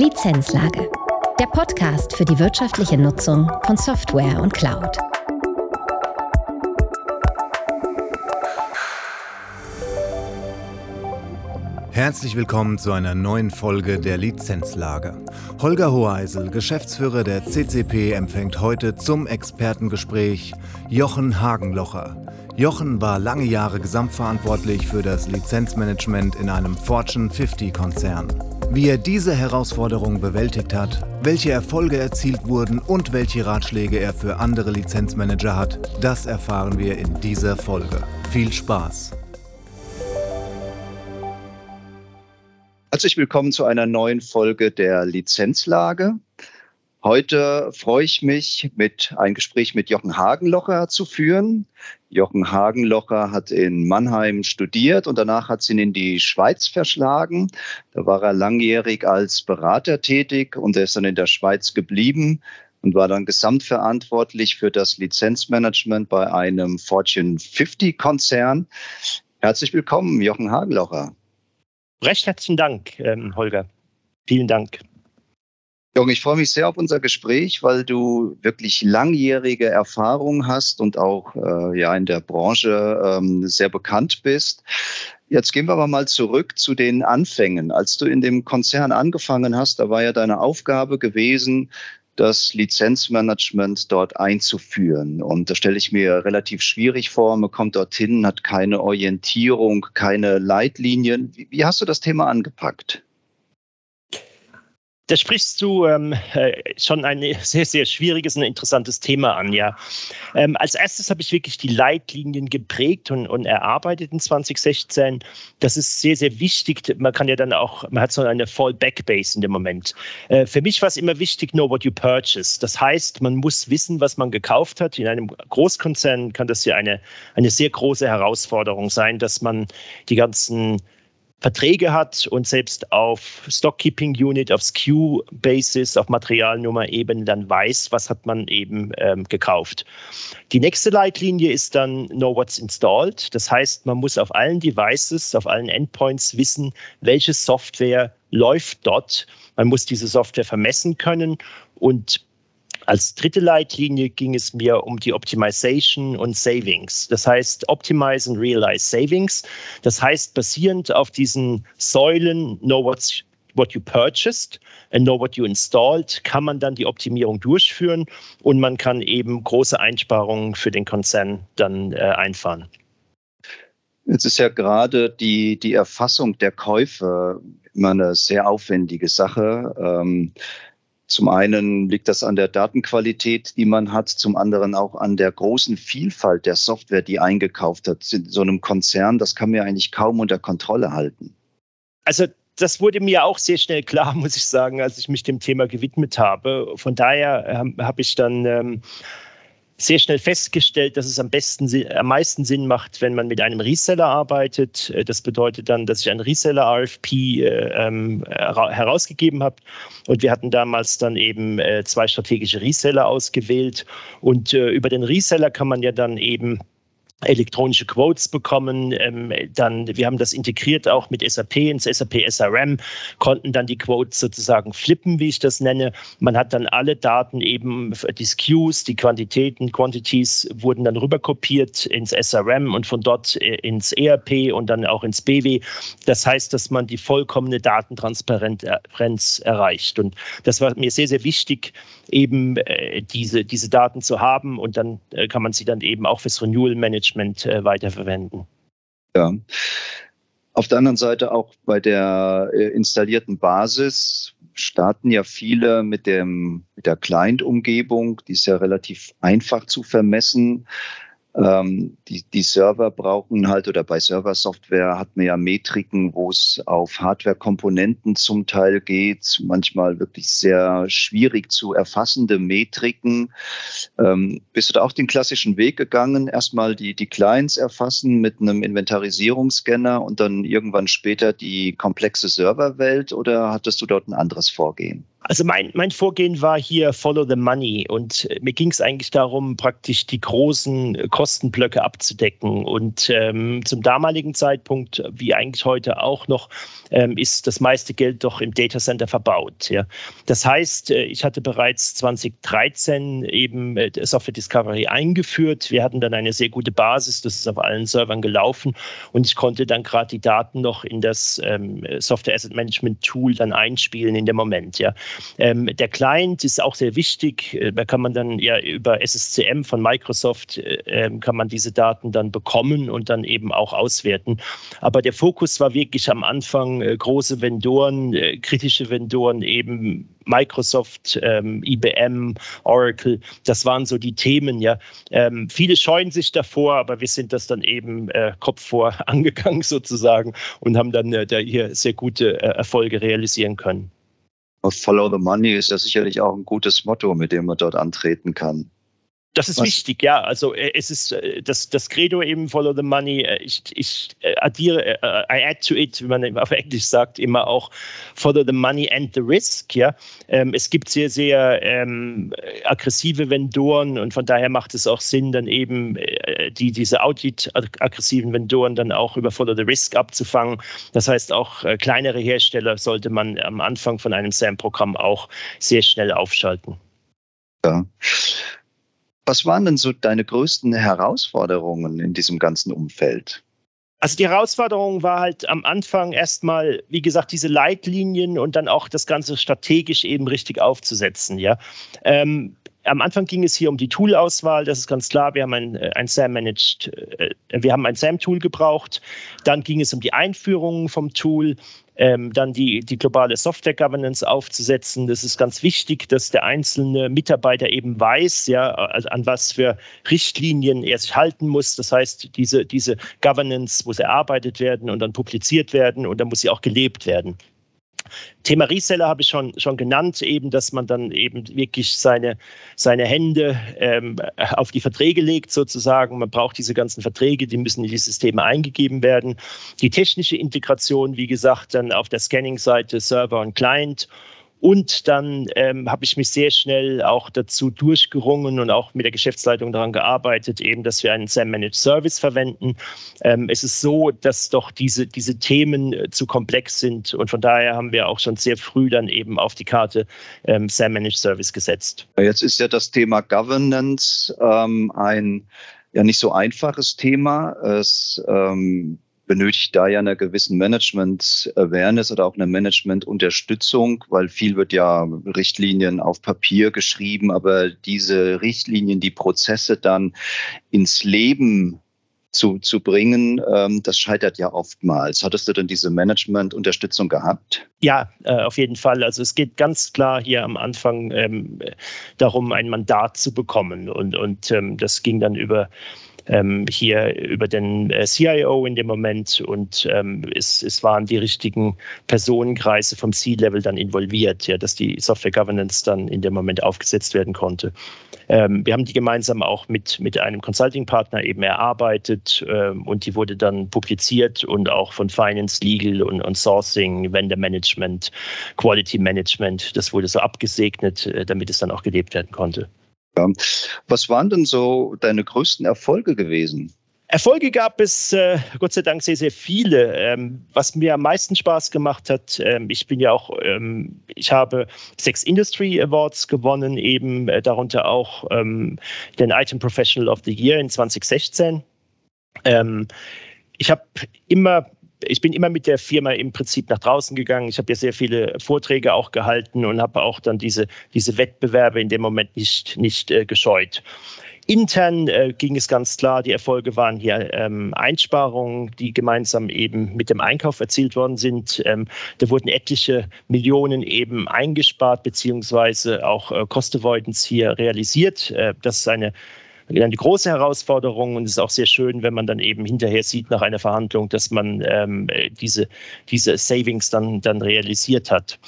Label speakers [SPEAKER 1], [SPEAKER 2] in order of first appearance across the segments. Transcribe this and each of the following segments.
[SPEAKER 1] Lizenzlage. Der Podcast für die wirtschaftliche Nutzung von Software und Cloud.
[SPEAKER 2] Herzlich willkommen zu einer neuen Folge der Lizenzlage. Holger Hoheisel, Geschäftsführer der CCP, empfängt heute zum Expertengespräch Jochen Hagenlocher. Jochen war lange Jahre gesamtverantwortlich für das Lizenzmanagement in einem Fortune 50 Konzern. Wie er diese Herausforderung bewältigt hat, welche Erfolge erzielt wurden und welche Ratschläge er für andere Lizenzmanager hat, das erfahren wir in dieser Folge. Viel Spaß!
[SPEAKER 3] Herzlich willkommen zu einer neuen Folge der Lizenzlage. Heute freue ich mich, mit ein Gespräch mit Jochen Hagenlocher zu führen. Jochen Hagenlocher hat in Mannheim studiert und danach hat sie ihn in die Schweiz verschlagen. Da war er langjährig als Berater tätig und er ist dann in der Schweiz geblieben und war dann gesamtverantwortlich für das Lizenzmanagement bei einem Fortune 50 Konzern. Herzlich willkommen, Jochen Hagenlocher.
[SPEAKER 4] Recht herzlichen Dank, ähm, Holger. Vielen Dank.
[SPEAKER 3] Jung, ich freue mich sehr auf unser Gespräch, weil du wirklich langjährige Erfahrung hast und auch äh, ja in der Branche ähm, sehr bekannt bist. Jetzt gehen wir aber mal zurück zu den Anfängen. Als du in dem Konzern angefangen hast, da war ja deine Aufgabe gewesen, das Lizenzmanagement dort einzuführen. Und das stelle ich mir relativ schwierig vor. Man kommt dorthin, hat keine Orientierung, keine Leitlinien. Wie, wie hast du das Thema angepackt?
[SPEAKER 4] Da sprichst du ähm, äh, schon ein sehr, sehr schwieriges und interessantes Thema an, ja. Ähm, als erstes habe ich wirklich die Leitlinien geprägt und, und erarbeitet in 2016. Das ist sehr, sehr wichtig. Man kann ja dann auch, man hat so eine Fallback-Base in dem Moment. Äh, für mich war es immer wichtig, know what you purchase. Das heißt, man muss wissen, was man gekauft hat. In einem Großkonzern kann das ja eine, eine sehr große Herausforderung sein, dass man die ganzen Verträge hat und selbst auf Stockkeeping Unit, auf SKU Basis, auf Materialnummer eben dann weiß, was hat man eben ähm, gekauft. Die nächste Leitlinie ist dann Know What's Installed. Das heißt, man muss auf allen Devices, auf allen Endpoints wissen, welche Software läuft dort. Man muss diese Software vermessen können und als dritte Leitlinie ging es mir um die Optimization und Savings. Das heißt, Optimize and Realize Savings. Das heißt, basierend auf diesen Säulen Know what's what you purchased and know what you installed, kann man dann die Optimierung durchführen und man kann eben große Einsparungen für den Konzern dann äh, einfahren.
[SPEAKER 3] Jetzt ist ja gerade die, die Erfassung der Käufe immer eine sehr aufwendige Sache. Ähm, zum einen liegt das an der Datenqualität, die man hat, zum anderen auch an der großen Vielfalt der Software, die eingekauft hat. In so einem Konzern, das kann man ja eigentlich kaum unter Kontrolle halten.
[SPEAKER 4] Also das wurde mir auch sehr schnell klar, muss ich sagen, als ich mich dem Thema gewidmet habe. Von daher ähm, habe ich dann ähm, sehr schnell festgestellt, dass es am besten, am meisten Sinn macht, wenn man mit einem Reseller arbeitet. Äh, das bedeutet dann, dass ich einen Reseller RFP äh, ähm, herausgegeben habe. Und wir hatten damals dann eben äh, zwei strategische Reseller ausgewählt. Und äh, über den Reseller kann man ja dann eben elektronische Quotes bekommen. Ähm, dann, wir haben das integriert auch mit SAP ins SAP SRM, konnten dann die Quotes sozusagen flippen, wie ich das nenne. Man hat dann alle Daten eben, die SKUs, die Quantitäten, Quantities wurden dann rüberkopiert ins SRM und von dort äh, ins ERP und dann auch ins BW. Das heißt, dass man die vollkommene Datentransparenz erreicht. Und das war mir sehr, sehr wichtig, eben äh, diese, diese Daten zu haben und dann äh, kann man sie dann eben auch fürs Renewal Management äh, weiterverwenden.
[SPEAKER 3] Ja. Auf der anderen Seite auch bei der äh, installierten Basis starten ja viele mit, dem, mit der Client-Umgebung, die ist ja relativ einfach zu vermessen. Ähm, die, die Server brauchen halt oder bei Serversoftware hat man ja Metriken, wo es auf Hardware-Komponenten zum Teil geht, manchmal wirklich sehr schwierig zu erfassende Metriken. Ähm, bist du da auch den klassischen Weg gegangen? Erstmal die, die Clients erfassen mit einem Inventarisierungsscanner und dann irgendwann später die komplexe Serverwelt oder hattest du dort ein anderes Vorgehen?
[SPEAKER 4] Also mein, mein Vorgehen war hier Follow the Money und äh, mir ging es eigentlich darum, praktisch die großen äh, Kostenblöcke abzudecken. Und ähm, zum damaligen Zeitpunkt, wie eigentlich heute auch noch, ähm, ist das meiste Geld doch im Datacenter verbaut. Ja. Das heißt, äh, ich hatte bereits 2013 eben Software Discovery eingeführt. Wir hatten dann eine sehr gute Basis, das ist auf allen Servern gelaufen und ich konnte dann gerade die Daten noch in das ähm, Software Asset Management Tool dann einspielen in dem Moment. Ja. Ähm, der Client ist auch sehr wichtig. Äh, da kann man dann ja über SSCM von Microsoft äh, ähm, kann man diese Daten dann bekommen und dann eben auch auswerten. Aber der Fokus war wirklich am Anfang äh, große Vendoren, äh, kritische Vendoren eben Microsoft, ähm, IBM, Oracle, das waren so die Themen, ja. Ähm, viele scheuen sich davor, aber wir sind das dann eben äh, Kopf vor angegangen sozusagen und haben dann äh, da hier sehr gute äh, Erfolge realisieren können.
[SPEAKER 3] Follow the Money ist ja sicherlich auch ein gutes Motto, mit dem man dort antreten kann.
[SPEAKER 4] Das ist Was? wichtig, ja. Also äh, es ist äh, das, das Credo eben Follow the Money. Äh, ich, ich addiere, I add to it, wie man auf Englisch sagt, immer auch Follow the Money and the Risk. Ja, ähm, es gibt sehr sehr ähm, aggressive Vendoren und von daher macht es auch Sinn, dann eben die diese Audit aggressiven Vendoren dann auch über Follow the Risk abzufangen. Das heißt auch kleinere Hersteller sollte man am Anfang von einem SAM-Programm auch sehr schnell aufschalten.
[SPEAKER 3] Ja. Was waren denn so deine größten Herausforderungen in diesem ganzen Umfeld?
[SPEAKER 4] Also die Herausforderung war halt am Anfang erstmal, wie gesagt, diese Leitlinien und dann auch das Ganze strategisch eben richtig aufzusetzen. Ja. Ähm, am Anfang ging es hier um die Tool-Auswahl, das ist ganz klar. Wir haben ein, äh, ein SAM-Managed, äh, wir haben ein SAM-Tool gebraucht. Dann ging es um die Einführung vom Tool ähm, dann die, die globale Software Governance aufzusetzen. Das ist ganz wichtig, dass der einzelne Mitarbeiter eben weiß, ja, an was für Richtlinien er sich halten muss. Das heißt, diese, diese Governance muss erarbeitet werden und dann publiziert werden und dann muss sie auch gelebt werden. Thema Reseller habe ich schon, schon genannt, eben, dass man dann eben wirklich seine, seine Hände ähm, auf die Verträge legt, sozusagen. Man braucht diese ganzen Verträge, die müssen in die Systeme eingegeben werden. Die technische Integration, wie gesagt, dann auf der Scanning-Seite Server und Client und dann ähm, habe ich mich sehr schnell auch dazu durchgerungen und auch mit der Geschäftsleitung daran gearbeitet, eben, dass wir einen SAM Managed Service verwenden. Ähm, es ist so, dass doch diese, diese Themen äh, zu komplex sind und von daher haben wir auch schon sehr früh dann eben auf die Karte ähm, SAM Managed Service gesetzt.
[SPEAKER 3] Jetzt ist ja das Thema Governance ähm, ein ja nicht so einfaches Thema. Es ähm, benötigt da ja eine gewissen Management-Awareness oder auch eine Management-Unterstützung, weil viel wird ja Richtlinien auf Papier geschrieben, aber diese Richtlinien, die Prozesse dann ins Leben zu, zu bringen, ähm, das scheitert ja oftmals. Hattest du denn diese Management-Unterstützung gehabt?
[SPEAKER 4] Ja, äh, auf jeden Fall. Also es geht ganz klar hier am Anfang ähm, darum, ein Mandat zu bekommen. Und, und ähm, das ging dann über ähm, hier über den äh, CIO in dem Moment und ähm, es, es waren die richtigen Personenkreise vom C-Level dann involviert, ja, dass die Software Governance dann in dem Moment aufgesetzt werden konnte. Ähm, wir haben die gemeinsam auch mit, mit einem Consulting-Partner eben erarbeitet ähm, und die wurde dann publiziert und auch von Finance, Legal und, und Sourcing, Vendor Management, Quality Management, das wurde so abgesegnet, äh, damit es dann auch gelebt werden konnte.
[SPEAKER 3] Ja. Was waren denn so deine größten Erfolge gewesen?
[SPEAKER 4] Erfolge gab es äh, Gott sei Dank sehr, sehr viele. Ähm, was mir am meisten Spaß gemacht hat, ähm, ich bin ja auch, ähm, ich habe sechs Industry Awards gewonnen, eben äh, darunter auch ähm, den Item Professional of the Year in 2016. Ähm, ich habe immer ich bin immer mit der Firma im Prinzip nach draußen gegangen. Ich habe ja sehr viele Vorträge auch gehalten und habe auch dann diese, diese Wettbewerbe in dem Moment nicht, nicht äh, gescheut. Intern äh, ging es ganz klar, die Erfolge waren hier ähm, Einsparungen, die gemeinsam eben mit dem Einkauf erzielt worden sind. Ähm, da wurden etliche Millionen eben eingespart, beziehungsweise auch äh, Cost Avoidance hier realisiert. Äh, das ist eine eine große Herausforderung und es ist auch sehr schön, wenn man dann eben hinterher sieht nach einer Verhandlung, dass man ähm, diese, diese Savings dann, dann realisiert hat.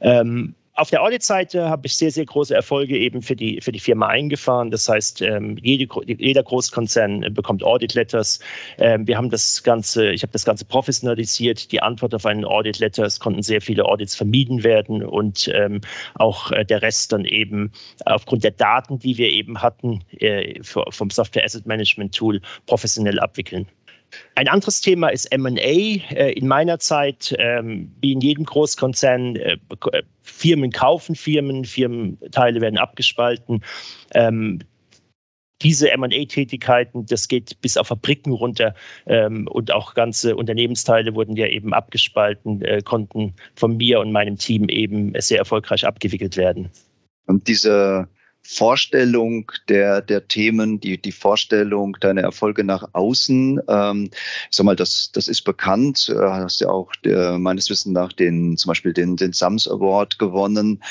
[SPEAKER 4] Ähm, auf der Audit-Seite habe ich sehr, sehr große Erfolge eben für die, für die Firma eingefahren. Das heißt, ähm, jede, jeder Großkonzern bekommt Audit-Letters. Ähm, wir haben das Ganze, ich habe das Ganze professionalisiert. Die Antwort auf einen Audit-Letter, es konnten sehr viele Audits vermieden werden und ähm, auch äh, der Rest dann eben aufgrund der Daten, die wir eben hatten, äh, vom Software Asset Management Tool professionell abwickeln. Ein anderes Thema ist MA. Äh, in meiner Zeit, ähm, wie in jedem Großkonzern, äh, äh, Firmen kaufen Firmen, Firmenteile werden abgespalten. Ähm, diese MA-Tätigkeiten, das geht bis auf Fabriken runter ähm, und auch ganze Unternehmensteile wurden ja eben abgespalten, konnten von mir und meinem Team eben sehr erfolgreich abgewickelt werden.
[SPEAKER 3] Und diese Vorstellung der, der Themen, die, die Vorstellung deiner Erfolge nach außen. Ähm, ich sag mal, das, das ist bekannt. Du hast ja auch der, meines Wissens nach den, zum Beispiel den, den SAMS Award gewonnen.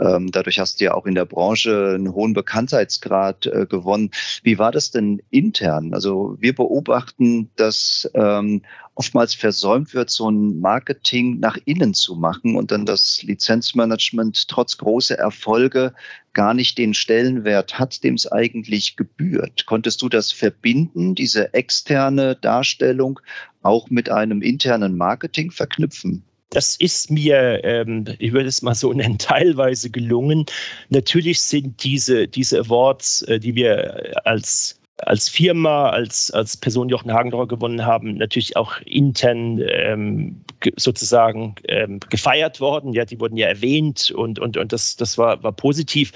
[SPEAKER 3] Ähm, dadurch hast du ja auch in der Branche einen hohen Bekanntheitsgrad äh, gewonnen. Wie war das denn intern? Also wir beobachten, dass ähm, oftmals versäumt wird, so ein Marketing nach innen zu machen und dann das Lizenzmanagement trotz großer Erfolge gar nicht den Stellenwert hat, dem es eigentlich gebührt. Konntest du das verbinden, diese externe Darstellung, auch mit einem internen Marketing verknüpfen?
[SPEAKER 4] Das ist mir, ähm, ich würde es mal so nennen, teilweise gelungen. Natürlich sind diese, diese Awards, äh, die wir als als Firma, als, als Person Jochen Hagendauer gewonnen haben, natürlich auch intern ähm, sozusagen ähm, gefeiert worden. Ja, die wurden ja erwähnt und, und, und das, das war, war positiv.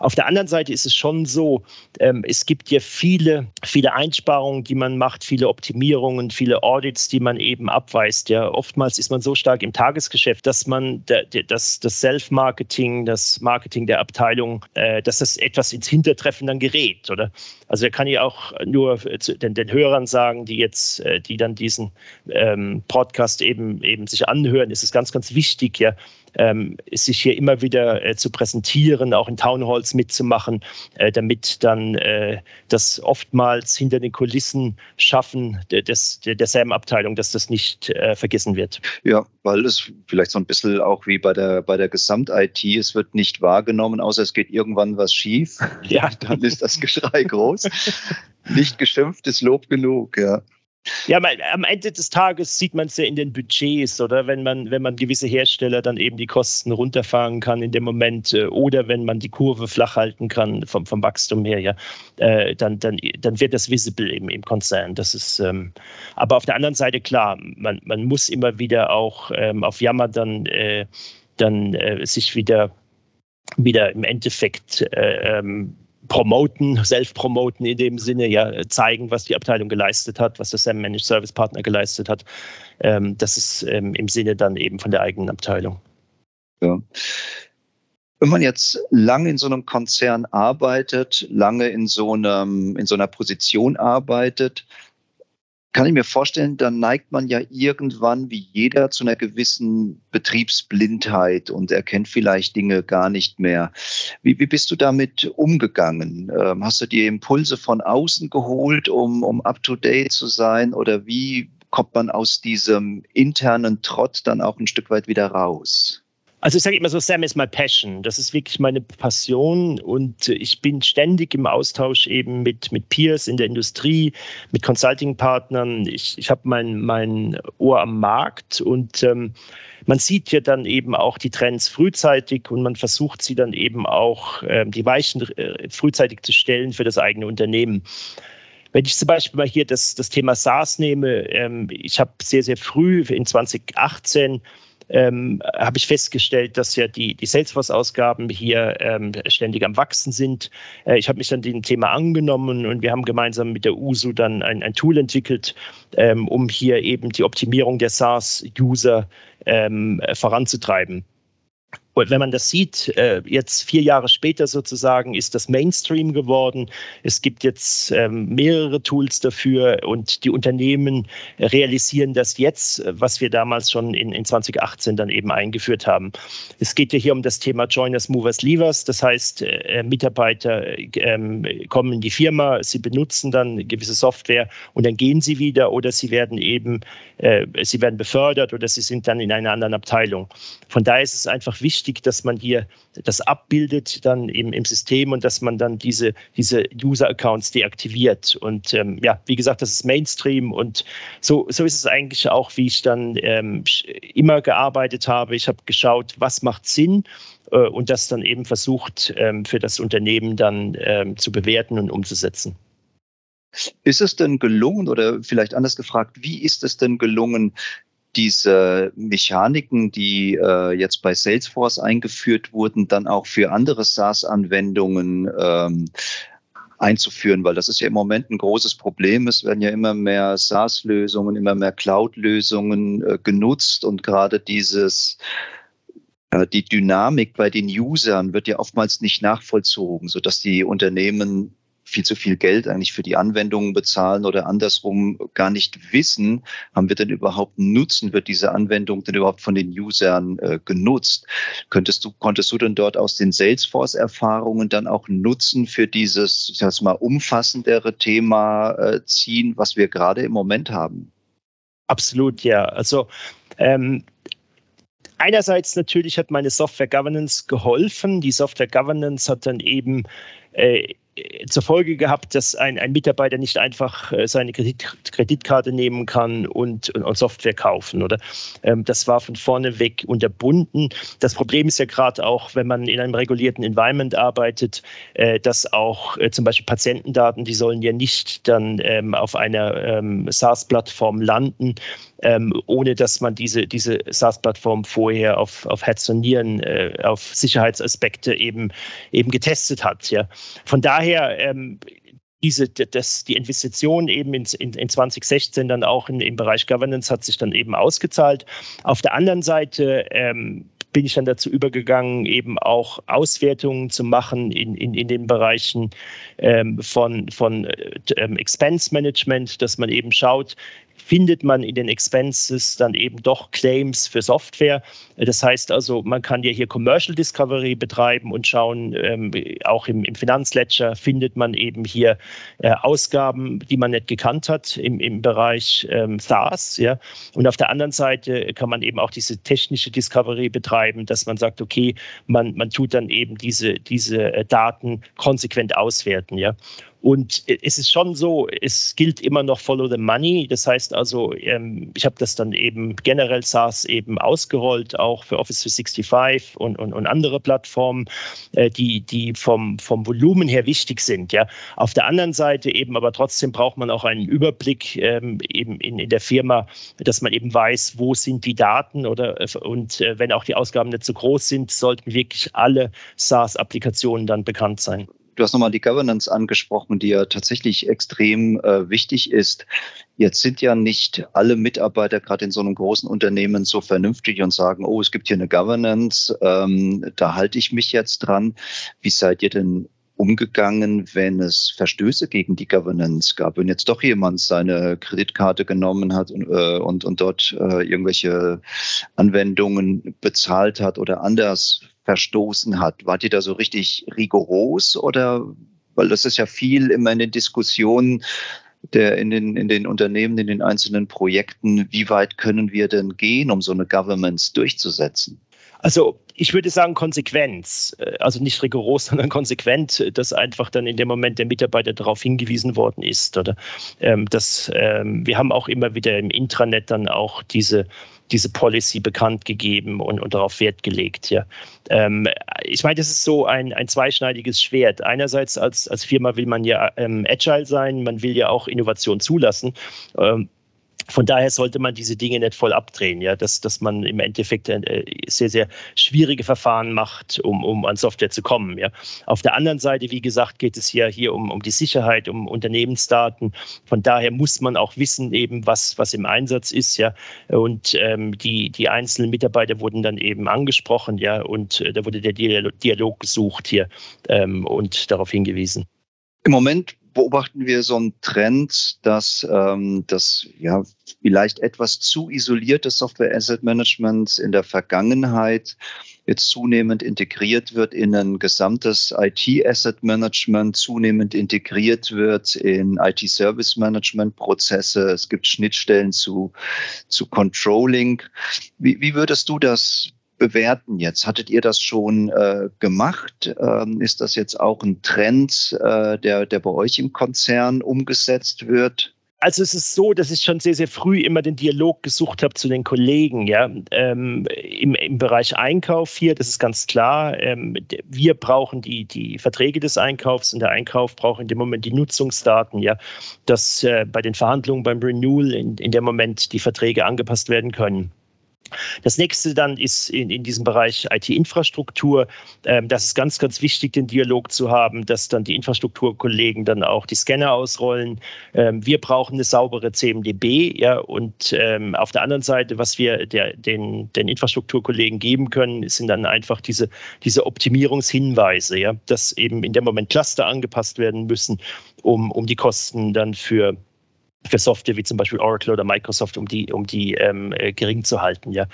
[SPEAKER 4] Auf der anderen Seite ist es schon so, ähm, es gibt ja viele, viele Einsparungen, die man macht, viele Optimierungen, viele Audits, die man eben abweist. Ja, oftmals ist man so stark im Tagesgeschäft, dass man das, das Self-Marketing, das Marketing der Abteilung, äh, dass das etwas ins Hintertreffen dann gerät, oder? Also er kann ja auch nur den, den Hörern sagen, die jetzt, äh, die dann diesen ähm, Podcast eben, eben sich anhören, ist es ganz, ganz wichtig, ja, ähm, sich hier immer wieder äh, zu präsentieren, auch in Townhalls mitzumachen, äh, damit dann äh, das oftmals hinter den Kulissen schaffen des, der, der SAM-Abteilung, dass das nicht äh, vergessen wird.
[SPEAKER 3] Ja, weil es vielleicht so ein bisschen auch wie bei der, bei der Gesamt-IT, es wird nicht wahrgenommen, außer es geht irgendwann was schief. Ja. Dann ist das Geschrei groß. nicht geschimpft ist Lob genug, ja.
[SPEAKER 4] Ja, am Ende des Tages sieht man es ja in den Budgets, oder wenn man, wenn man gewisse Hersteller dann eben die Kosten runterfahren kann in dem Moment äh, oder wenn man die Kurve flach halten kann vom, vom Wachstum her, ja, äh, dann, dann, dann wird das visible eben im Konzern. Das ist, ähm, aber auf der anderen Seite klar, man, man muss immer wieder auch ähm, auf Jammer dann, äh, dann äh, sich wieder wieder im Endeffekt äh, ähm, promoten, self-promoten in dem Sinne, ja, zeigen, was die Abteilung geleistet hat, was der SAM Managed Service Partner geleistet hat. Ähm, das ist ähm, im Sinne dann eben von der eigenen Abteilung.
[SPEAKER 3] Ja. Wenn man jetzt lange in so einem Konzern arbeitet, lange in so, einem, in so einer Position arbeitet, kann ich mir vorstellen, dann neigt man ja irgendwann wie jeder zu einer gewissen Betriebsblindheit und erkennt vielleicht Dinge gar nicht mehr. Wie, wie bist du damit umgegangen? Ähm, hast du dir Impulse von außen geholt, um, um up-to-date zu sein? Oder wie kommt man aus diesem internen Trott dann auch ein Stück weit wieder raus?
[SPEAKER 4] Also ich sage immer so, Sam is my passion. Das ist wirklich meine Passion und ich bin ständig im Austausch eben mit, mit Peers in der Industrie, mit Consulting-Partnern. Ich, ich habe mein, mein Ohr am Markt und ähm, man sieht ja dann eben auch die Trends frühzeitig und man versucht sie dann eben auch, äh, die Weichen äh, frühzeitig zu stellen für das eigene Unternehmen. Wenn ich zum Beispiel mal hier das, das Thema SaaS nehme, ähm, ich habe sehr, sehr früh in 2018 ähm, habe ich festgestellt, dass ja die, die Salesforce-Ausgaben hier ähm, ständig am Wachsen sind. Äh, ich habe mich dann dem Thema angenommen und wir haben gemeinsam mit der USU dann ein, ein Tool entwickelt, ähm, um hier eben die Optimierung der SaaS-User ähm, voranzutreiben. Und wenn man das sieht, äh, jetzt vier Jahre später sozusagen ist das Mainstream geworden. Es gibt jetzt ähm, mehrere Tools dafür und die Unternehmen realisieren das jetzt, was wir damals schon in, in 2018 dann eben eingeführt haben. Es geht ja hier um das Thema Joiners, Movers, Leavers. Das heißt, äh, Mitarbeiter ähm, kommen in die Firma, sie benutzen dann gewisse Software und dann gehen sie wieder oder sie werden eben, äh, sie werden befördert oder sie sind dann in einer anderen Abteilung. Von daher ist es einfach wichtig, wichtig, dass man hier das abbildet dann eben im System und dass man dann diese, diese User-Accounts deaktiviert. Und ähm, ja, wie gesagt, das ist Mainstream und so, so ist es eigentlich auch, wie ich dann ähm, immer gearbeitet habe. Ich habe geschaut, was macht Sinn äh, und das dann eben versucht, ähm, für das Unternehmen dann ähm, zu bewerten und umzusetzen.
[SPEAKER 3] Ist es denn gelungen oder vielleicht anders gefragt, wie ist es denn gelungen, diese Mechaniken, die äh, jetzt bei Salesforce eingeführt wurden, dann auch für andere SaaS-Anwendungen ähm, einzuführen, weil das ist ja im Moment ein großes Problem. Es werden ja immer mehr SaaS-Lösungen, immer mehr Cloud-Lösungen äh, genutzt und gerade dieses äh, die Dynamik bei den Usern wird ja oftmals nicht nachvollzogen, sodass die Unternehmen viel zu viel Geld eigentlich für die Anwendungen bezahlen oder andersrum gar nicht wissen, haben wir denn überhaupt Nutzen, wird diese Anwendung denn überhaupt von den Usern äh, genutzt? Könntest du, konntest du denn dort aus den Salesforce-Erfahrungen dann auch Nutzen für dieses, ich sag mal, umfassendere Thema äh, ziehen, was wir gerade im Moment haben?
[SPEAKER 4] Absolut, ja. Also ähm, einerseits natürlich hat meine Software Governance geholfen. Die Software Governance hat dann eben äh, zur Folge gehabt, dass ein, ein Mitarbeiter nicht einfach äh, seine Kredit, Kreditkarte nehmen kann und, und, Software kaufen. Oder ähm, das war von vorne weg unterbunden. Das Problem ist ja gerade auch, wenn man in einem regulierten Environment arbeitet, äh, dass auch äh, zum Beispiel Patientendaten, die sollen ja nicht dann ähm, auf einer ähm, SaaS-Plattform landen, ähm, ohne dass man diese, diese SaaS-Plattform vorher auf, auf Herz und Nieren, äh, auf Sicherheitsaspekte eben, eben getestet hat. Ja. Von daher ähm, diese, das, die Investition eben in, in, in 2016 dann auch in, im Bereich Governance hat sich dann eben ausgezahlt. Auf der anderen Seite ähm, bin ich dann dazu übergegangen, eben auch Auswertungen zu machen in, in, in den Bereichen ähm, von, von äh, ähm, Expense Management, dass man eben schaut, findet man in den Expenses dann eben doch Claims für Software. Das heißt also, man kann ja hier Commercial Discovery betreiben und schauen, ähm, auch im, im Finanzledger findet man eben hier äh, Ausgaben, die man nicht gekannt hat im, im Bereich ähm, SaaS. Ja. Und auf der anderen Seite kann man eben auch diese technische Discovery betreiben, dass man sagt, okay, man, man tut dann eben diese, diese äh, Daten konsequent auswerten. Ja. Und es ist schon so, es gilt immer noch Follow the Money. Das heißt also, ähm, ich habe das dann eben generell SaaS eben ausgerollt, auch für Office 365 und, und, und andere Plattformen, äh, die, die vom, vom Volumen her wichtig sind. Ja. Auf der anderen Seite eben aber trotzdem braucht man auch einen Überblick ähm, eben in, in der Firma, dass man eben weiß, wo sind die Daten oder und äh, wenn auch die Ausgaben nicht so groß sind, sollten wirklich alle SaaS-Applikationen dann bekannt sein.
[SPEAKER 3] Du hast nochmal die Governance angesprochen, die ja tatsächlich extrem äh, wichtig ist. Jetzt sind ja nicht alle Mitarbeiter gerade in so einem großen Unternehmen so vernünftig und sagen, oh, es gibt hier eine Governance, ähm, da halte ich mich jetzt dran. Wie seid ihr denn umgegangen, wenn es Verstöße gegen die Governance gab? Wenn jetzt doch jemand seine Kreditkarte genommen hat und, äh, und, und dort äh, irgendwelche Anwendungen bezahlt hat oder anders verstoßen hat. Wart ihr da so richtig rigoros oder, weil das ist ja viel immer in den Diskussionen der in den, in den Unternehmen, in den einzelnen Projekten, wie weit können wir denn gehen, um so eine Governance durchzusetzen?
[SPEAKER 4] Also ich würde sagen Konsequenz, äh, also nicht rigoros, sondern konsequent, dass einfach dann in dem Moment der Mitarbeiter darauf hingewiesen worden ist. Oder ähm, dass ähm, wir haben auch immer wieder im Intranet dann auch diese diese Policy bekannt gegeben und, und darauf Wert gelegt. Ja. Ähm, ich meine, das ist so ein, ein zweischneidiges Schwert. Einerseits als, als Firma will man ja ähm, agile sein, man will ja auch Innovation zulassen. Ähm, von daher sollte man diese Dinge nicht voll abdrehen, ja, dass, dass man im Endeffekt äh, sehr, sehr schwierige Verfahren macht, um, um an Software zu kommen. Ja. Auf der anderen Seite, wie gesagt, geht es ja hier um, um die Sicherheit, um Unternehmensdaten. Von daher muss man auch wissen, eben, was, was im Einsatz ist, ja. Und ähm, die, die einzelnen Mitarbeiter wurden dann eben angesprochen, ja, und äh, da wurde der Dialog gesucht hier ähm, und darauf hingewiesen.
[SPEAKER 3] Im Moment beobachten wir so einen Trend, dass ähm, das ja vielleicht etwas zu isolierte Software Asset Management in der Vergangenheit jetzt zunehmend integriert wird in ein gesamtes IT Asset Management, zunehmend integriert wird in IT Service Management Prozesse. Es gibt Schnittstellen zu, zu Controlling. Wie, wie würdest du das bewerten jetzt? Hattet ihr das schon äh, gemacht? Ähm, ist das jetzt auch ein Trend, äh, der, der bei euch im Konzern umgesetzt wird?
[SPEAKER 4] Also es ist so, dass ich schon sehr, sehr früh immer den Dialog gesucht habe zu den Kollegen, ja, ähm, im, im Bereich Einkauf hier, das ist ganz klar. Ähm, wir brauchen die, die Verträge des Einkaufs und der Einkauf braucht in dem Moment die Nutzungsdaten, ja, dass äh, bei den Verhandlungen beim Renewal in, in dem Moment die Verträge angepasst werden können. Das nächste dann ist in, in diesem Bereich IT-Infrastruktur. Ähm, das ist ganz, ganz wichtig, den Dialog zu haben, dass dann die Infrastrukturkollegen dann auch die Scanner ausrollen. Ähm, wir brauchen eine saubere CMDB, ja, und ähm, auf der anderen Seite, was wir der, den, den Infrastrukturkollegen geben können, sind dann einfach diese, diese Optimierungshinweise, ja, dass eben in dem Moment Cluster angepasst werden müssen, um, um die Kosten dann für für Software wie zum Beispiel Oracle oder Microsoft, um die, um die ähm, äh, gering zu halten. Ja.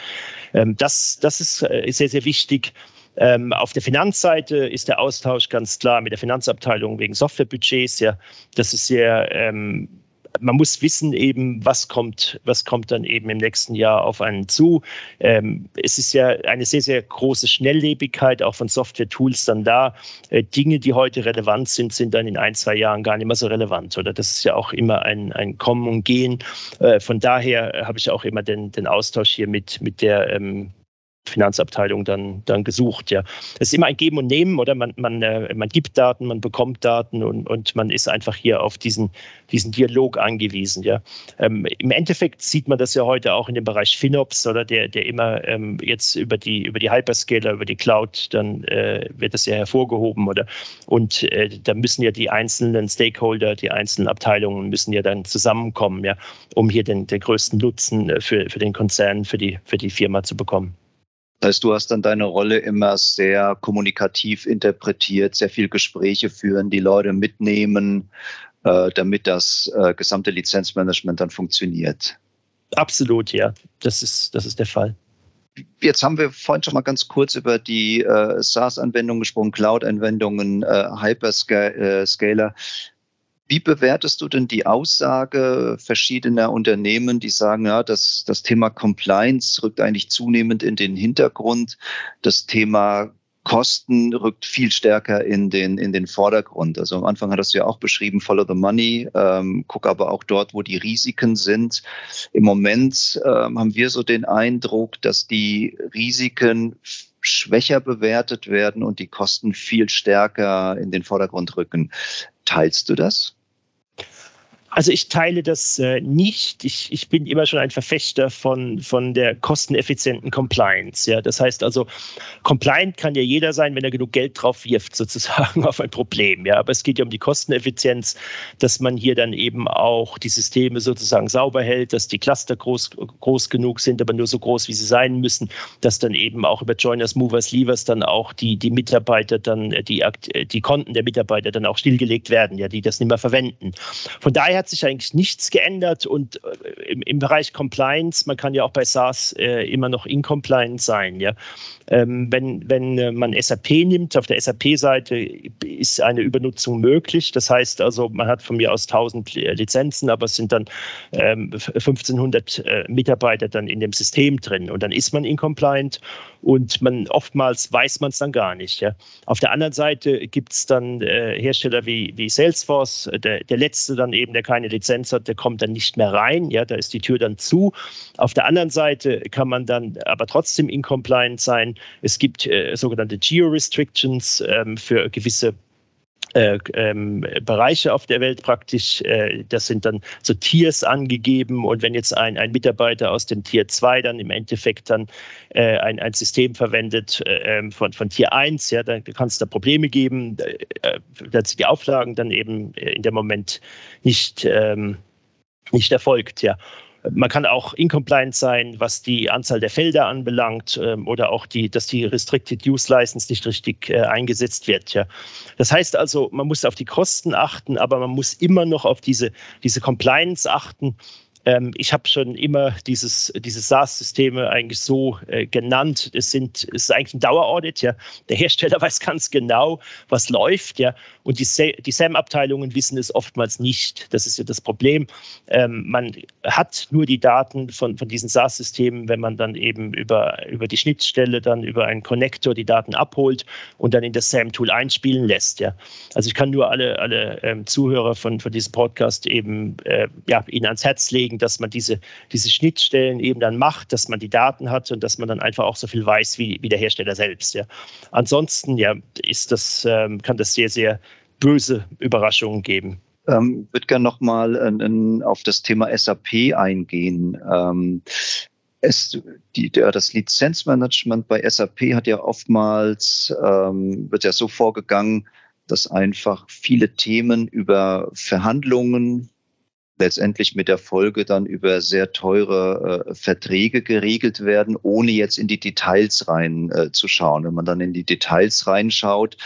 [SPEAKER 4] Ähm, das, das ist äh, sehr, sehr wichtig. Ähm, auf der Finanzseite ist der Austausch ganz klar mit der Finanzabteilung wegen Softwarebudgets. Ja, das ist sehr ähm, man muss wissen eben, was kommt, was kommt dann eben im nächsten Jahr auf einen zu. Ähm, es ist ja eine sehr, sehr große Schnelllebigkeit auch von Software-Tools dann da. Äh, Dinge, die heute relevant sind, sind dann in ein, zwei Jahren gar nicht mehr so relevant. Oder das ist ja auch immer ein, ein Kommen und Gehen. Äh, von daher habe ich auch immer den, den Austausch hier mit, mit der ähm, Finanzabteilung dann, dann gesucht. Ja. Es ist immer ein Geben und Nehmen, oder? Man, man, äh, man gibt Daten, man bekommt Daten und, und man ist einfach hier auf diesen, diesen Dialog angewiesen. Ja. Ähm, Im Endeffekt sieht man das ja heute auch in dem Bereich FinOps, oder der, der immer ähm, jetzt über die, über die Hyperscaler, über die Cloud, dann äh, wird das ja hervorgehoben, oder? Und äh, da müssen ja die einzelnen Stakeholder, die einzelnen Abteilungen müssen ja dann zusammenkommen, ja, um hier den, den größten Nutzen äh, für, für den Konzern, für die, für die Firma zu bekommen.
[SPEAKER 3] Das heißt, du hast dann deine Rolle immer sehr kommunikativ interpretiert, sehr viel Gespräche führen, die Leute mitnehmen, äh, damit das äh, gesamte Lizenzmanagement dann funktioniert.
[SPEAKER 4] Absolut, ja. Das ist, das ist der Fall.
[SPEAKER 3] Jetzt haben wir vorhin schon mal ganz kurz über die äh, SaaS-Anwendungen gesprochen, Cloud-Anwendungen, äh, Hyperscaler. Wie bewertest du denn die Aussage verschiedener Unternehmen, die sagen, ja, das, das Thema Compliance rückt eigentlich zunehmend in den Hintergrund, das Thema Kosten rückt viel stärker in den, in den Vordergrund. Also am Anfang hat das ja auch beschrieben, follow the money, ähm, guck aber auch dort, wo die Risiken sind. Im Moment ähm, haben wir so den Eindruck, dass die Risiken schwächer bewertet werden und die Kosten viel stärker in den Vordergrund rücken. Teilst du das?
[SPEAKER 4] Also ich teile das äh, nicht. Ich, ich bin immer schon ein Verfechter von, von der kosteneffizienten Compliance. Ja? Das heißt also, compliant kann ja jeder sein, wenn er genug Geld drauf wirft, sozusagen auf ein Problem. Ja? Aber es geht ja um die Kosteneffizienz, dass man hier dann eben auch die Systeme sozusagen sauber hält, dass die Cluster groß, groß genug sind, aber nur so groß, wie sie sein müssen, dass dann eben auch über Joiners, Movers, Levers dann auch die, die Mitarbeiter dann, die, die Konten der Mitarbeiter dann auch stillgelegt werden, ja, die das nicht mehr verwenden. Von daher hat sich eigentlich nichts geändert und äh, im, im, Bereich Compliance, man kann ja auch bei SaaS äh, immer noch incompliant sein. Ja? Ähm, wenn, wenn äh, man SAP nimmt, auf der SAP-Seite ist eine Übernutzung möglich. Das heißt also, man hat von mir aus 1000 Lizenzen, aber es sind dann ähm, 1500 äh, Mitarbeiter dann in dem System drin und dann ist man incompliant und man oftmals weiß man es dann gar nicht. Ja. Auf der anderen Seite gibt es dann äh, Hersteller wie, wie Salesforce, der, der letzte dann eben, der keine Lizenz hat, der kommt dann nicht mehr rein, ja, da ist die Tür dann zu. Auf der anderen Seite kann man dann aber trotzdem incompliant sein. Es gibt äh, sogenannte Geo-Restrictions ähm, für gewisse äh, ähm, Bereiche auf der Welt praktisch. Äh, das sind dann so Tiers angegeben. Und wenn jetzt ein, ein Mitarbeiter aus dem Tier 2 dann im Endeffekt dann äh, ein, ein System verwendet äh, ähm, von, von Tier 1, ja, dann kann es da Probleme geben, äh, dass die Auflagen dann eben in dem Moment nicht, ähm, nicht erfolgt. Ja. Man kann auch incompliant sein, was die Anzahl der Felder anbelangt ähm, oder auch die, dass die Restricted Use License nicht richtig äh, eingesetzt wird. Ja. Das heißt also, man muss auf die Kosten achten, aber man muss immer noch auf diese, diese Compliance achten, Ähm, ich habe schon immer dieses, diese SaaS-Systeme eigentlich so äh, genannt. Es, sind, es ist eigentlich ein Daueraudit. Ja. Der Hersteller weiß ganz genau, was läuft. Ja. Und die, die SAM-Abteilungen wissen es oftmals nicht. Das ist ja das Problem. Ähm, man hat nur die Daten von, von diesen SaaS-Systemen, wenn man dann eben über, über die Schnittstelle, dann über einen Connector die Daten abholt und dann in das SAM-Tool einspielen lässt. Ja. Also ich kann nur alle, alle ähm, Zuhörer von, von diesem Podcast eben äh, ja, ihnen ans Herz legen, dass man diese, diese Schnittstellen eben dann macht, dass man die Daten hat und dass man dann einfach auch so viel weiß wie, wie der Hersteller selbst. Ja. Ansonsten ja, ist das, ähm, kann das sehr, sehr böse Überraschungen geben.
[SPEAKER 3] Ähm, würde gerne nochmal auf das Thema SAP eingehen. Ähm, es, die, der, das Lizenzmanagement bei SAP hat ja oftmals, ähm, wird ja so vorgegangen, dass einfach viele Themen über Verhandlungen letztendlich mit der Folge dann über sehr teure äh, Verträge geregelt werden, ohne jetzt in die Details rein äh. Wenn man dann in die Details reinschaut,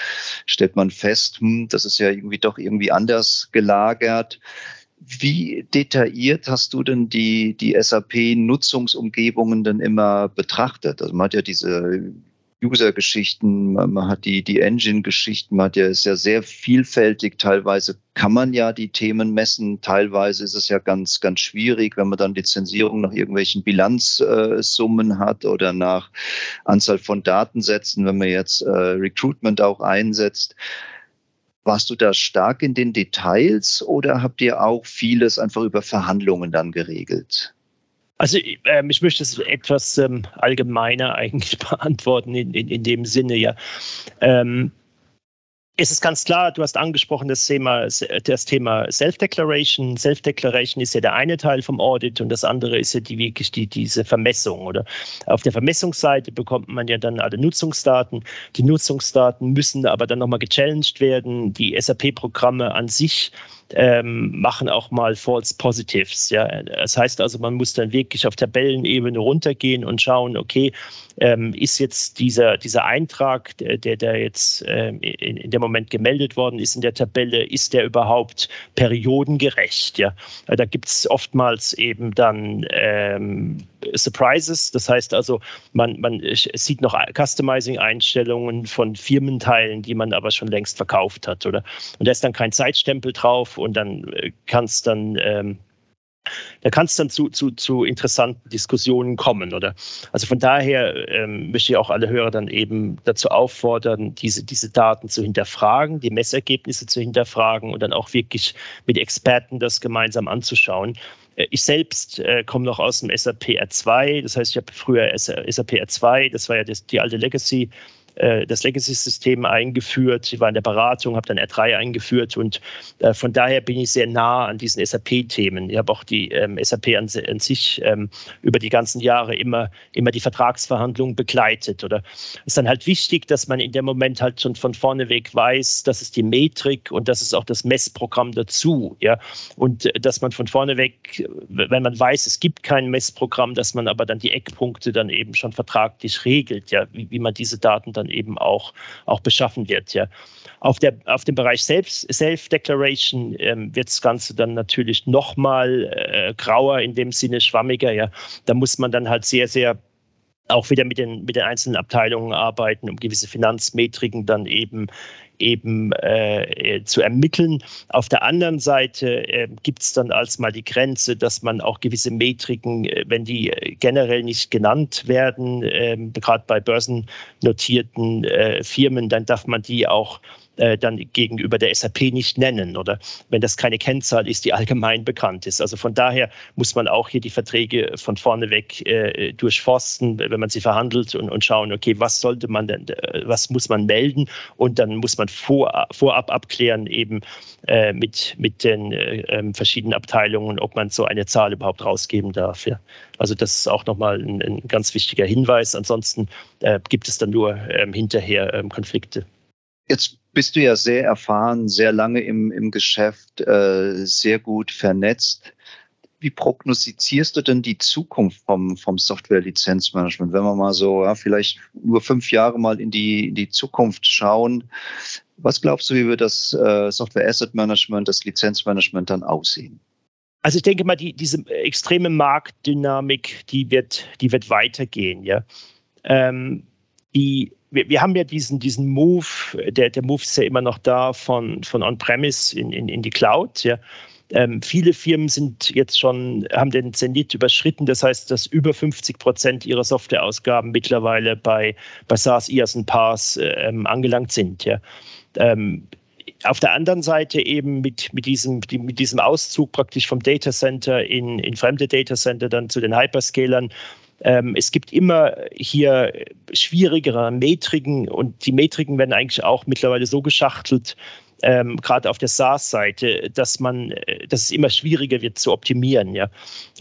[SPEAKER 3] stellt man fest, hm, das ist ja irgendwie doch irgendwie anders gelagert. Wie detailliert hast du denn die, die SAP-Nutzungsumgebungen denn immer betrachtet? Also man hat ja diese User-Geschichten, man hat die, die Engine-Geschichten, man hat ja, ist ja sehr vielfältig. Teilweise kann man ja die Themen messen, teilweise ist es ja ganz, ganz schwierig, wenn man dann Lizenzierung nach irgendwelchen Bilanzsummen hat oder nach Anzahl von Datensätzen, wenn man jetzt äh, Recruitment auch einsetzt. Warst du da stark in den Details oder habt ihr auch vieles einfach über Verhandlungen dann geregelt?
[SPEAKER 4] Also äh, ich möchte es etwas ähm, allgemeiner eigentlich beantworten in, in, in dem Sinne, ja. Ähm, es ist ganz klar, du hast angesprochen das Thema, das Thema Self-Declaration. Self-Declaration ist ja der eine Teil vom Audit und das andere ist ja die, wirklich die, diese Vermessung. Oder auf der Vermessungsseite bekommt man ja dann alle Nutzungsdaten. Die Nutzungsdaten müssen aber dann nochmal gechallenged werden. Die SAP-Programme an sich ähm, machen auch mal False Positives. Ja. Das heißt also, man muss dann wirklich auf Tabellenebene runtergehen und schauen, okay, ähm, ist jetzt dieser, dieser Eintrag, der, der jetzt ähm, in, in dem Moment gemeldet worden ist in der Tabelle, ist der überhaupt periodengerecht? Ja. Da gibt es oftmals eben dann ähm, Surprises. Das heißt also, man, man sieht noch Customizing-Einstellungen von Firmenteilen, die man aber schon längst verkauft hat, oder? Und da ist dann kein Zeitstempel drauf und dann äh, kann es dann ähm, da kann es dann zu, zu, zu interessanten Diskussionen kommen, oder? Also von daher ähm, möchte ich auch alle Hörer dann eben dazu auffordern, diese, diese Daten zu hinterfragen, die Messergebnisse zu hinterfragen und dann auch wirklich mit Experten das gemeinsam anzuschauen. Äh, ich selbst äh, komme noch aus dem SAP R2, das heißt, ich habe früher SAP R2, das war ja das, die alte Legacy das Legacy-System eingeführt. Ich war in der Beratung, habe dann R3 eingeführt und äh, von daher bin ich sehr nah an diesen SAP-Themen. Ich habe auch die ähm, SAP an, an sich ähm, über die ganzen Jahre immer, immer die Vertragsverhandlungen begleitet. Oder es ist dann halt wichtig, dass man in dem Moment halt schon von vorne weg weiß, das ist die Metrik und das ist auch das Messprogramm dazu. Ja? Und äh, dass man von vorne weg, wenn man weiß, es gibt kein Messprogramm, dass man aber dann die Eckpunkte dann eben schon vertraglich regelt, ja, wie, wie man diese Daten dann dann eben auch, auch beschaffen wird. Ja. Auf, der, auf dem Bereich Self-Declaration ähm, wird das Ganze dann natürlich nochmal äh, grauer, in dem Sinne schwammiger. Ja. Da muss man dann halt sehr, sehr auch wieder mit den, mit den einzelnen Abteilungen arbeiten, um gewisse Finanzmetriken dann eben eben äh, zu ermitteln. Auf der anderen Seite äh, gibt es dann als mal die Grenze, dass man auch gewisse Metriken, äh, wenn die äh, generell nicht genannt werden, ähm, gerade bei börsennotierten äh, Firmen, dann darf man die auch äh, dann gegenüber der SAP nicht nennen oder wenn das keine Kennzahl ist, die allgemein bekannt ist. Also von daher muss man auch hier die Verträge von vorne weg äh, durchforsten, wenn man sie verhandelt und, und schauen, okay, was sollte man denn, äh, was muss man melden und dann muss man vor, vorab abklären eben äh, mit, mit den äh, ähm, verschiedenen Abteilungen, ob man so eine Zahl überhaupt rausgeben darf. Ja. Also das ist auch nochmal ein, ein ganz wichtiger Hinweis. Ansonsten gibt es dann nur ähm, hinterher ähm, Konflikte.
[SPEAKER 3] Jetzt bist du ja sehr erfahren, sehr lange im, im Geschäft, äh, sehr gut vernetzt. Wie prognostizierst du denn die Zukunft vom, vom Software-Lizenzmanagement? Wenn wir mal so ja, vielleicht nur fünf Jahre mal in die, in die Zukunft schauen, was glaubst du, wie wird das äh, Software Asset Management, das Lizenzmanagement dann aussehen?
[SPEAKER 4] Also ich denke mal, die, diese extreme Marktdynamik, die wird, die wird weitergehen. Ja. Ähm, die, wir, wir, haben ja diesen, diesen Move, der, der Move ist ja immer noch da von, von On-Premise in, in, in die Cloud. Ja. Ähm, viele Firmen sind jetzt schon, haben den Zenit überschritten. Das heißt, dass über 50 Prozent ihrer Softwareausgaben mittlerweile bei, bei SaaS, IaaS und PaaS ähm, angelangt sind. Ja. Ähm, auf der anderen Seite eben mit, mit, diesem, mit diesem Auszug praktisch vom Datacenter in, in fremde Datacenter dann zu den Hyperscalern ähm, es gibt immer hier schwierigere Metriken und die Metriken werden eigentlich auch mittlerweile so geschachtelt, ähm, gerade auf der SaaS-Seite, dass man, äh, dass es immer schwieriger wird zu optimieren, ja.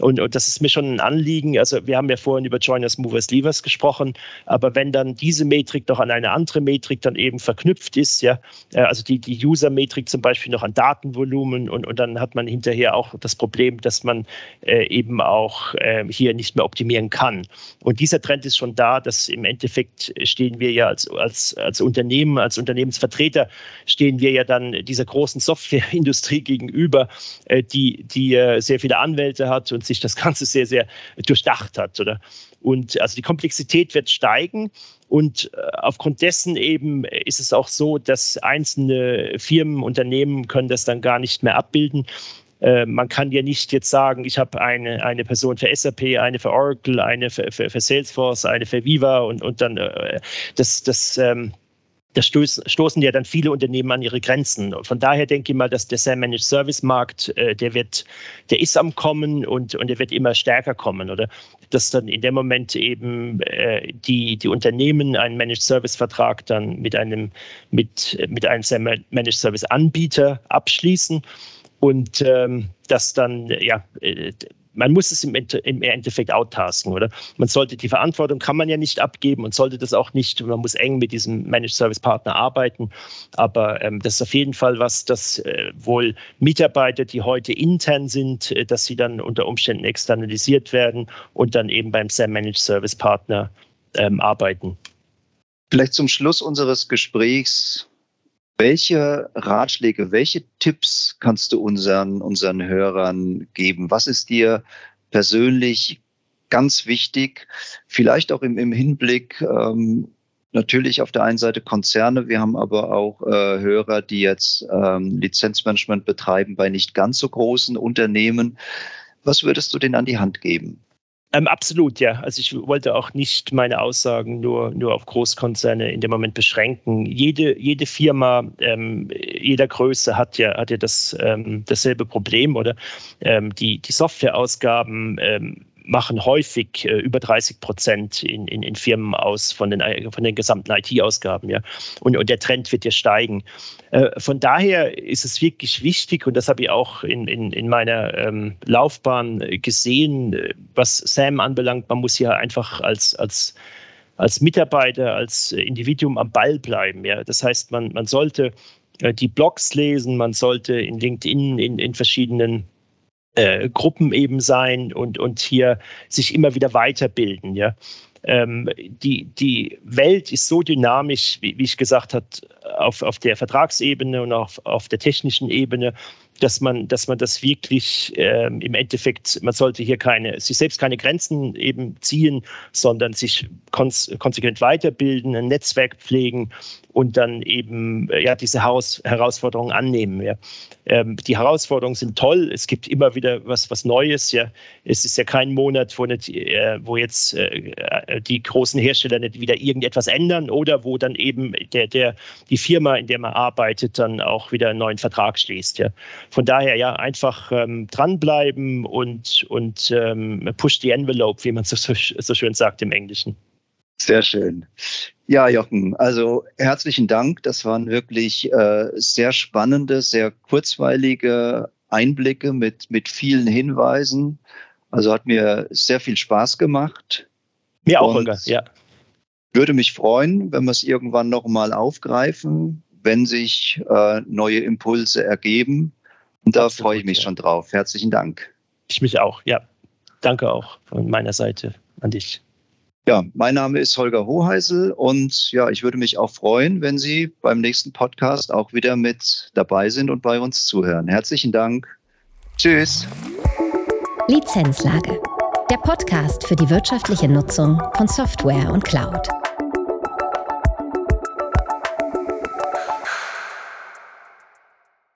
[SPEAKER 4] Und, und das ist mir schon ein Anliegen. Also wir haben ja vorhin über Joiners, Movers, Levers gesprochen, aber wenn dann diese Metrik noch an eine andere Metrik dann eben verknüpft ist, ja, äh, also die, die User-Metrik zum Beispiel noch an Datenvolumen und, und dann hat man hinterher auch das Problem, dass man äh, eben auch äh, hier nicht mehr optimieren kann. Und dieser Trend ist schon da, dass im Endeffekt stehen wir ja als, als, als Unternehmen, als Unternehmensvertreter stehen wir ja dann dieser großen Softwareindustrie gegenüber, äh, die, die äh, sehr viele Anwälte hat und sich das Ganze sehr, sehr durchdacht hat. Oder? Und also die Komplexität wird steigen. Und äh, aufgrund dessen eben ist es auch so, dass einzelne Firmen, Unternehmen können das dann gar nicht mehr abbilden. Man kann ja nicht jetzt sagen, ich habe eine, eine Person für SAP, eine für Oracle, eine für, für, für Salesforce, eine für Viva und, und dann das, das ähm, da stoßen ja dann viele Unternehmen an ihre Grenzen. Von daher denke ich mal, dass der Sam Managed Service Markt, äh, der wird, der ist am kommen und, und der wird immer stärker kommen, oder? Dass dann in dem Moment eben äh, die, die Unternehmen einen Managed Service Vertrag dann mit einem, mit, mit einem Managed Service Anbieter abschließen und ähm, dass dann, ja, äh, man muss es im, im Endeffekt outtasken, oder? Man sollte die Verantwortung kann man ja nicht abgeben und sollte das auch nicht. Man muss eng mit diesem Managed Service Partner arbeiten. Aber ähm, das ist auf jeden Fall was, das äh, wohl Mitarbeiter, die heute intern sind, äh, dass sie dann unter Umständen externalisiert werden und dann eben beim SAM Managed Service Partner ähm, arbeiten.
[SPEAKER 3] Vielleicht zum Schluss unseres Gesprächs welche Ratschläge, welche Tipps kannst du unseren, unseren Hörern geben? Was ist dir persönlich ganz wichtig? Vielleicht auch im, im Hinblick, ähm, natürlich auf der einen Seite Konzerne, wir haben aber auch äh, Hörer, die jetzt ähm, Lizenzmanagement betreiben bei nicht ganz so großen Unternehmen. Was würdest du denen an die Hand geben?
[SPEAKER 4] Ähm, absolut, ja. Also ich wollte auch nicht meine Aussagen nur, nur auf Großkonzerne in dem Moment beschränken. Jede, jede Firma ähm, jeder Größe hat ja, hat ja das, ähm, dasselbe Problem oder ähm, die, die Softwareausgaben ähm, machen häufig äh, über 30 Prozent in, in, in, Firmen aus von den, äh, von den gesamten IT-Ausgaben. Ja? Und, und der Trend wird ja steigen. Äh, von daher ist es wirklich wichtig, und das habe ich auch in, in, in meiner ähm, Laufbahn gesehen, was SAM anbelangt, man muss ja einfach als, als als Mitarbeiter, als Individuum am Ball bleiben. Ja? Das heißt, man, man sollte äh, die Blogs lesen, man sollte in LinkedIn in, in verschiedenen äh, Gruppen eben sein und, und hier sich immer wieder weiterbilden. Ja? Ähm, die, die Welt ist so dynamisch, wie, wie ich gesagt habe, auf, auf der Vertragsebene und auf, auf der technischen Ebene, dass man, dass man das wirklich ähm, im Endeffekt, man sollte hier keine, sich selbst keine Grenzen eben ziehen, sondern sich konsequent weiterbilden, ein Netzwerk pflegen und dann eben äh, ja, diese Haus Herausforderungen annehmen. Ja. Ähm, die Herausforderungen sind toll. Es gibt immer wieder was, was Neues. Ja. Es ist ja kein Monat, wo, nicht, äh, wo jetzt äh, die großen Hersteller nicht wieder irgendetwas ändern oder wo dann eben der, der, die Firma, in der man arbeitet, dann auch wieder einen neuen Vertrag schließt. Ja. Von daher ja einfach ähm, dranbleiben und, und ähm, push the envelope, wie man so, so schön sagt im Englischen.
[SPEAKER 3] Sehr schön. Ja, Jochen, also herzlichen Dank. Das waren wirklich äh, sehr spannende, sehr kurzweilige Einblicke mit, mit vielen Hinweisen. Also hat mir sehr viel Spaß gemacht.
[SPEAKER 4] Mir auch, Holger, ja.
[SPEAKER 3] Würde mich freuen, wenn wir es irgendwann nochmal aufgreifen, wenn sich äh, neue Impulse ergeben. Und da Absolut, freue ich mich ja. schon drauf. Herzlichen Dank.
[SPEAKER 4] Ich mich auch, ja. Danke auch von meiner Seite an dich.
[SPEAKER 3] Ja, mein Name ist Holger Hoheisel und ja, ich würde mich auch freuen, wenn Sie beim nächsten Podcast auch wieder mit dabei sind und bei uns zuhören. Herzlichen Dank. Tschüss.
[SPEAKER 1] Lizenzlage. Der Podcast für die wirtschaftliche Nutzung von Software und Cloud.